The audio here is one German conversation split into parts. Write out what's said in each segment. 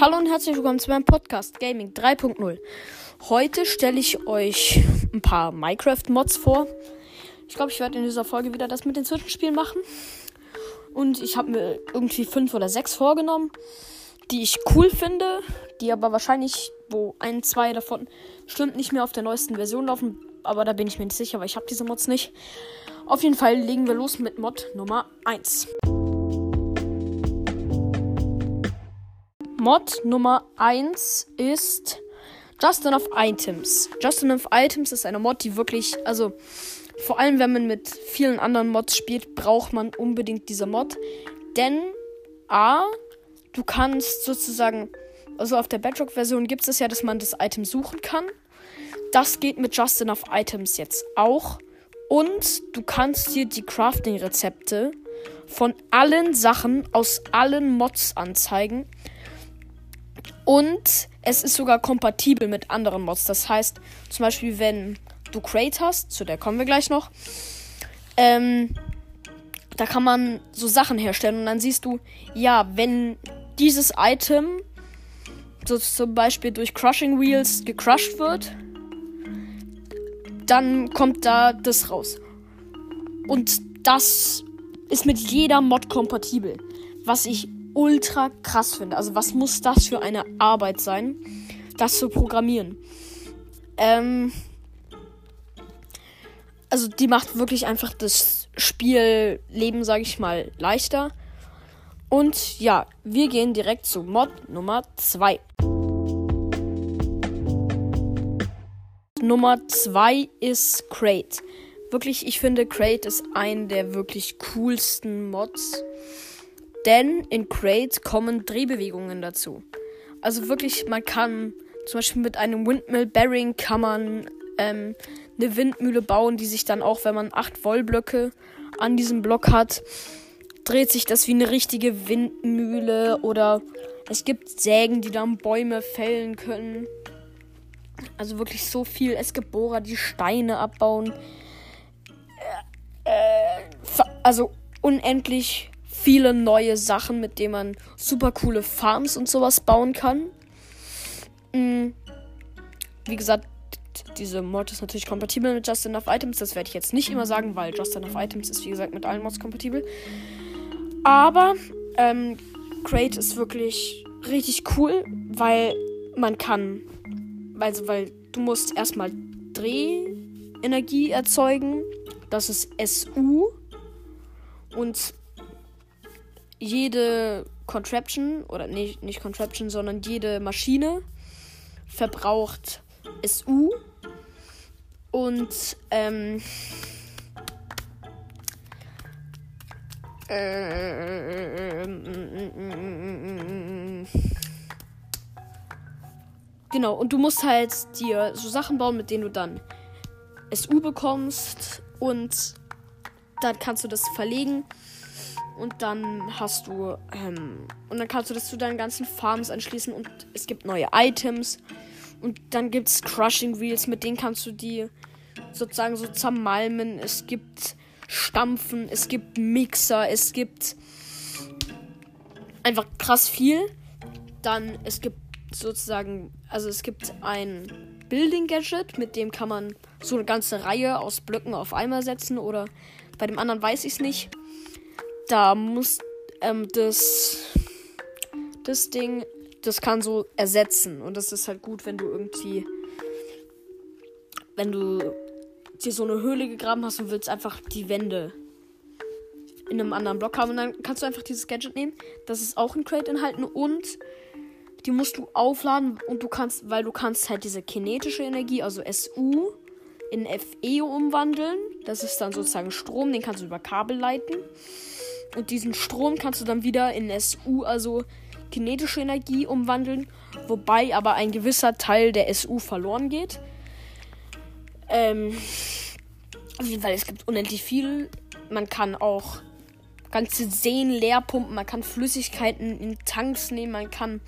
Hallo und herzlich willkommen zu meinem Podcast Gaming 3.0. Heute stelle ich euch ein paar Minecraft-Mods vor. Ich glaube, ich werde in dieser Folge wieder das mit den Zwischenspielen machen. Und ich habe mir irgendwie fünf oder sechs vorgenommen, die ich cool finde, die aber wahrscheinlich, wo ein, zwei davon stimmt nicht mehr auf der neuesten Version laufen. Aber da bin ich mir nicht sicher, weil ich habe diese Mods nicht. Auf jeden Fall legen wir los mit Mod Nummer 1. Mod Nummer 1 ist Just Enough Items. Just Enough Items ist eine Mod, die wirklich, also vor allem wenn man mit vielen anderen Mods spielt, braucht man unbedingt diese Mod. Denn A, du kannst sozusagen, also auf der Bedrock-Version gibt es ja, dass man das Item suchen kann. Das geht mit Just Enough Items jetzt auch. Und du kannst dir die Crafting-Rezepte von allen Sachen aus allen Mods anzeigen. Und es ist sogar kompatibel mit anderen Mods. Das heißt, zum Beispiel, wenn du Crate hast, zu der kommen wir gleich noch, ähm, da kann man so Sachen herstellen und dann siehst du, ja, wenn dieses Item so zum Beispiel durch Crushing Wheels gecrushed wird, dann kommt da das raus. Und das ist mit jeder Mod kompatibel. Was ich ultra krass finde. Also was muss das für eine Arbeit sein, das zu programmieren? Ähm, also die macht wirklich einfach das Spielleben, sage ich mal, leichter. Und ja, wir gehen direkt zu Mod Nummer 2. Nummer 2 ist Crate. Wirklich, ich finde Crate ist ein der wirklich coolsten Mods denn in Crate kommen Drehbewegungen dazu. Also wirklich, man kann zum Beispiel mit einem Windmill Bearing kann man ähm, eine Windmühle bauen, die sich dann auch, wenn man 8 Wollblöcke an diesem Block hat, dreht sich das wie eine richtige Windmühle oder es gibt Sägen, die dann Bäume fällen können. Also wirklich so viel. Es gibt Bohrer, die Steine abbauen. Äh, äh, also unendlich viele neue Sachen, mit denen man super coole Farms und sowas bauen kann. Mhm. Wie gesagt, diese Mod ist natürlich kompatibel mit Just Enough Items. Das werde ich jetzt nicht immer sagen, weil Just Enough Items ist, wie gesagt, mit allen Mods kompatibel. Aber ähm, Crate ist wirklich richtig cool, weil man kann, also weil du musst erstmal Drehenergie erzeugen. Das ist SU. Und jede Contraption, oder nicht, nicht Contraption, sondern jede Maschine verbraucht SU. Und ähm, genau, und du musst halt dir so Sachen bauen, mit denen du dann SU bekommst und dann kannst du das verlegen und dann hast du, ähm, und dann kannst du das zu deinen ganzen Farms anschließen und es gibt neue Items. Und dann gibt es Crushing Wheels, mit denen kannst du die sozusagen so zermalmen. Es gibt Stampfen, es gibt Mixer, es gibt einfach krass viel. Dann es gibt sozusagen, also es gibt ein Building Gadget, mit dem kann man so eine ganze Reihe aus Blöcken auf einmal setzen oder bei dem anderen weiß ich es nicht da muss ähm, das, das Ding, das kann so ersetzen. Und das ist halt gut, wenn du irgendwie, wenn du dir so eine Höhle gegraben hast und willst einfach die Wände in einem anderen Block haben. Und dann kannst du einfach dieses Gadget nehmen. Das ist auch ein Crate enthalten und die musst du aufladen und du kannst, weil du kannst halt diese kinetische Energie, also SU, in FE umwandeln. Das ist dann sozusagen Strom, den kannst du über Kabel leiten. Und diesen Strom kannst du dann wieder in SU, also kinetische Energie, umwandeln. Wobei aber ein gewisser Teil der SU verloren geht. Ähm, auf jeden Fall, es gibt unendlich viel. Man kann auch ganze Seen leer pumpen. Man kann Flüssigkeiten in Tanks nehmen. Man kann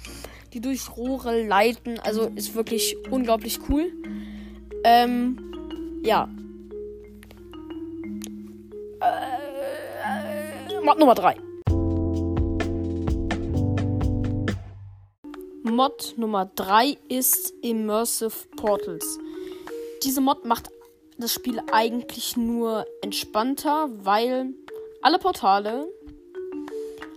die durch Rohre leiten. Also ist wirklich unglaublich cool. Ähm, ja. Mod Nummer 3. Mod Nummer 3 ist Immersive Portals. Diese Mod macht das Spiel eigentlich nur entspannter, weil alle Portale,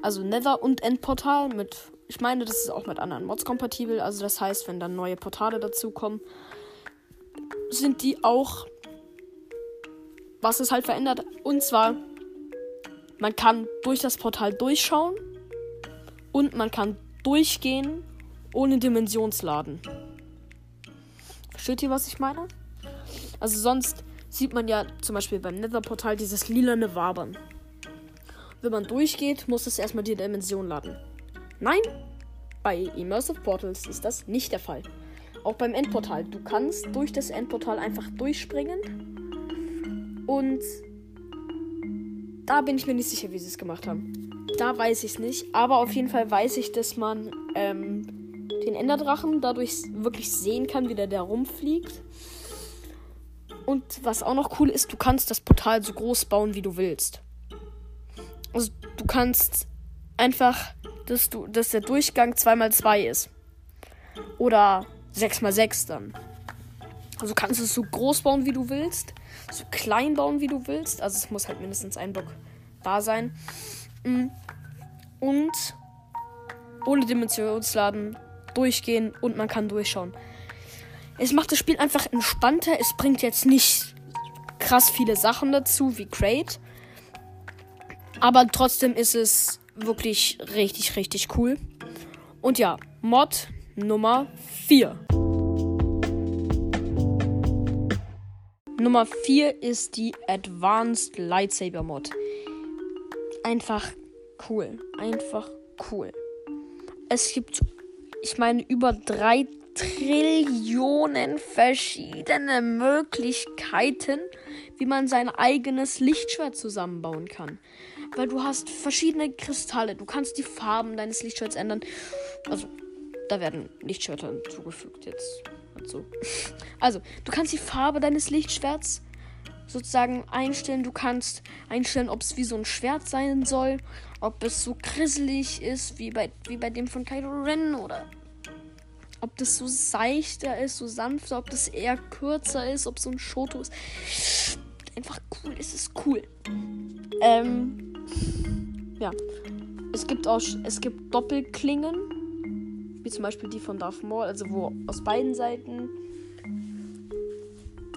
also Nether und Endportal mit, ich meine, das ist auch mit anderen Mods kompatibel, also das heißt, wenn dann neue Portale dazukommen, sind die auch, was es halt verändert, und zwar, man kann durch das Portal durchschauen und man kann durchgehen ohne Dimensionsladen. Versteht ihr, was ich meine? Also sonst sieht man ja zum Beispiel beim Nether-Portal dieses lilane Wabern. Wenn man durchgeht, muss es erstmal die Dimension laden. Nein, bei Immersive Portals ist das nicht der Fall. Auch beim Endportal. Du kannst durch das Endportal einfach durchspringen. Und da bin ich mir nicht sicher, wie sie es gemacht haben. Da weiß ich es nicht. Aber auf jeden Fall weiß ich, dass man ähm, den Enderdrachen dadurch wirklich sehen kann, wie der da rumfliegt. Und was auch noch cool ist, du kannst das Portal so groß bauen, wie du willst. Also du kannst einfach, dass du, dass der Durchgang 2x2 ist. Oder 6x6 dann. Also kannst du es so groß bauen, wie du willst. So klein bauen, wie du willst. Also es muss halt mindestens ein Block da sein. Mm. Und ohne Dimensionsladen durchgehen und man kann durchschauen. Es macht das Spiel einfach entspannter. Es bringt jetzt nicht krass viele Sachen dazu wie Crate. Aber trotzdem ist es wirklich richtig, richtig cool. Und ja, Mod Nummer 4. Nummer 4 ist die Advanced Lightsaber Mod. Einfach cool. Einfach cool. Es gibt, ich meine, über drei Trillionen verschiedene Möglichkeiten, wie man sein eigenes Lichtschwert zusammenbauen kann. Weil du hast verschiedene Kristalle, du kannst die Farben deines Lichtschwerts ändern. Also, da werden Lichtschwerter hinzugefügt jetzt. Also, also, du kannst die Farbe deines Lichtschwerts sozusagen einstellen. Du kannst einstellen, ob es wie so ein Schwert sein soll, ob es so grisselig ist wie bei, wie bei dem von Kylo Ren oder ob das so seichter ist, so sanfter, ob das eher kürzer ist, ob so ein Shoto ist. Einfach cool, es ist cool. Ähm, ja. Es gibt auch, es gibt Doppelklingen, wie zum Beispiel die von Darth Maul, also wo aus beiden Seiten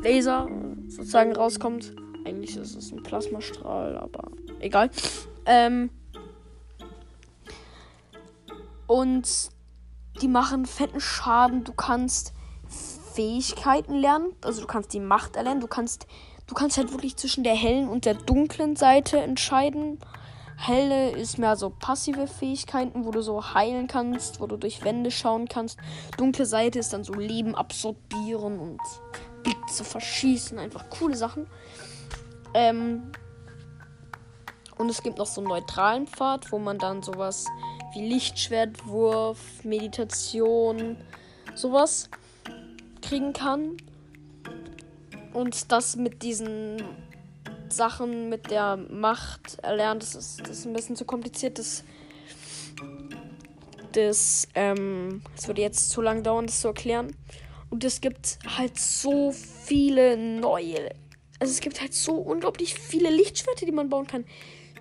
Laser sozusagen rauskommt. Eigentlich ist es ein Plasmastrahl, aber egal. Ähm, und die machen fetten Schaden. Du kannst Fähigkeiten lernen. Also du kannst die Macht erlernen. Du kannst, du kannst halt wirklich zwischen der hellen und der dunklen Seite entscheiden. Helle ist mehr so passive Fähigkeiten, wo du so heilen kannst, wo du durch Wände schauen kannst. Dunkle Seite ist dann so Leben absorbieren und Blitze verschießen. Einfach coole Sachen. Ähm, und es gibt noch so einen neutralen Pfad, wo man dann sowas wie Lichtschwertwurf, Meditation, sowas kriegen kann. Und das mit diesen Sachen mit der Macht erlernt, das ist, das ist ein bisschen zu kompliziert. Das, das, ähm, das würde jetzt zu lang dauern, das zu erklären. Und es gibt halt so viele neue. Also es gibt halt so unglaublich viele Lichtschwerter, die man bauen kann.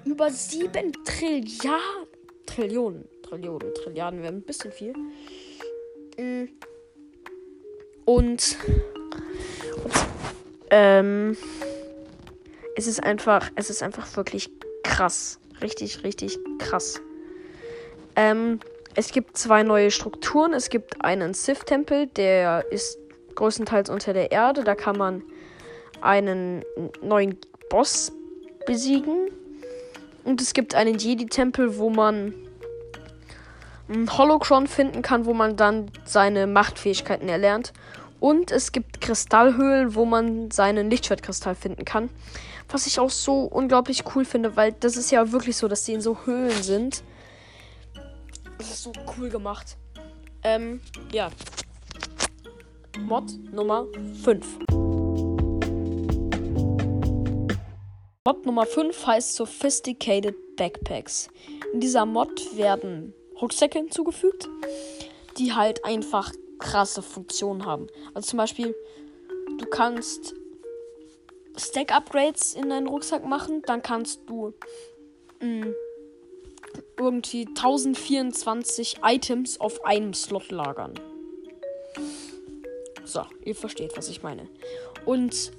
Über sieben Trilliarden Trillionen, Trillionen, Trilliarden wären ein bisschen viel. Mm. Und, und ähm, es ist einfach, es ist einfach wirklich krass. Richtig, richtig krass. Ähm, es gibt zwei neue Strukturen. Es gibt einen Sith-Tempel, der ist größtenteils unter der Erde. Da kann man einen neuen Boss besiegen. Und es gibt einen Jedi-Tempel, wo man einen Holocron finden kann, wo man dann seine Machtfähigkeiten erlernt. Und es gibt Kristallhöhlen, wo man seinen Lichtschwertkristall finden kann. Was ich auch so unglaublich cool finde, weil das ist ja wirklich so, dass die in so Höhlen sind. Das ist so cool gemacht. Ähm, ja. Mod Nummer 5. Mod Nummer 5 heißt Sophisticated Backpacks. In dieser Mod werden Rucksäcke hinzugefügt. die halt einfach krasse Funktionen haben. Also zum Beispiel, du kannst Stack-Upgrades in deinen Rucksack machen, dann kannst du mh, mm, irgendwie 1024 Items auf einem Slot lagern. So, ihr versteht, was ich meine. Und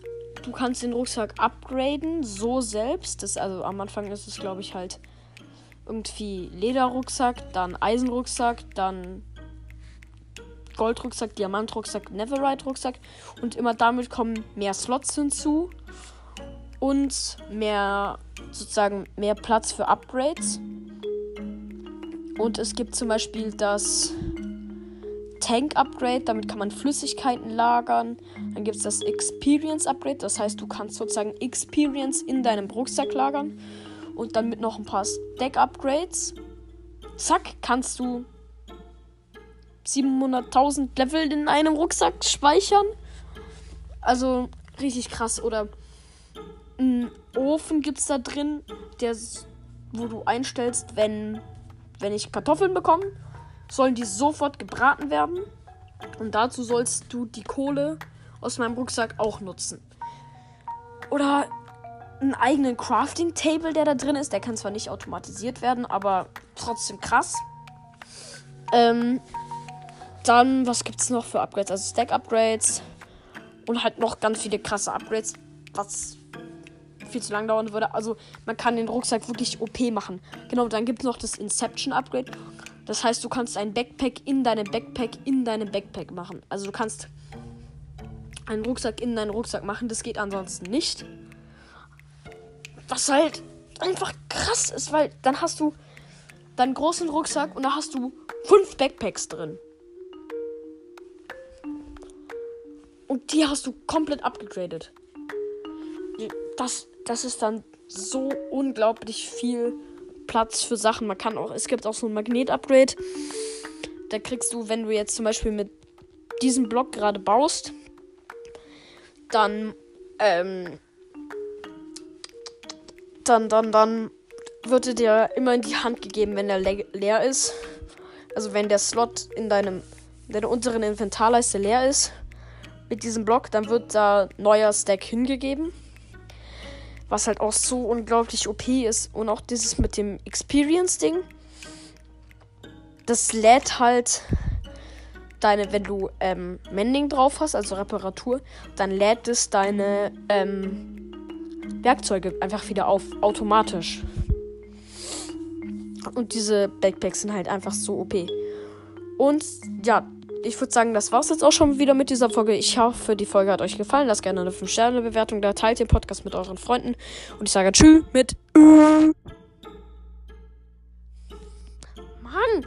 du kannst den Rucksack upgraden, so selbst. Das, also am Anfang ist es, glaube ich, halt irgendwie Lederrucksack, dann Eisenrucksack, dann Goldrucksack, Diamantrucksack, Neverite-Rucksack. Und immer damit kommen mehr Slots hinzu und mehr sozusagen mehr Platz für Upgrades. Und es gibt zum Beispiel das Tank Upgrade, damit kann man Flüssigkeiten lagern. Dann gibt es das Experience Upgrade, das heißt, du kannst sozusagen Experience in deinem Rucksack lagern. Und dann mit noch ein paar Stack Upgrades. Zack, kannst du 700.000 Level in einem Rucksack speichern. Also richtig krass. Oder einen Ofen gibt es da drin, der, wo du einstellst, wenn, wenn ich Kartoffeln bekomme, sollen die sofort gebraten werden. Und dazu sollst du die Kohle aus meinem Rucksack auch nutzen. Oder einen eigenen Crafting Table, der da drin ist. Der kann zwar nicht automatisiert werden, aber trotzdem krass. Ähm, dann, was gibt es noch für Upgrades? Also Stack Upgrades und halt noch ganz viele krasse Upgrades, was viel zu lang dauern würde. Also man kann den Rucksack wirklich OP machen. Genau, dann gibt es noch das Inception Upgrade. Das heißt, du kannst ein Backpack in deinem Backpack in deinem Backpack machen. Also du kannst einen Rucksack in deinen Rucksack machen. Das geht ansonsten nicht. Was halt einfach krass ist, weil dann hast du deinen großen Rucksack und da hast du fünf Backpacks drin. Und die hast du komplett abgegradet. Das, das ist dann so unglaublich viel Platz für Sachen. Man kann auch, es gibt auch so ein Magnet-Upgrade. Da kriegst du, wenn du jetzt zum Beispiel mit diesem Block gerade baust, dann, ähm, dann, dann, dann wird dir immer in die Hand gegeben, wenn der le leer ist. Also wenn der Slot in deinem, in deiner unteren Inventarleiste leer ist, mit diesem Block, dann wird da neuer Stack hingegeben. Was halt auch so unglaublich OP ist. Und auch dieses mit dem Experience-Ding. Das lädt halt deine, wenn du ähm, Mending drauf hast, also Reparatur, dann lädt es deine ähm, Werkzeuge einfach wieder auf, automatisch. Und diese Backpacks sind halt einfach so OP. Und ja, ich würde sagen, das war's jetzt auch schon wieder mit dieser Folge. Ich hoffe, die Folge hat euch gefallen. Lasst gerne eine 5-Sterne-Bewertung da. Teilt den Podcast mit euren Freunden. Und ich sage Tschüss mit. Mann!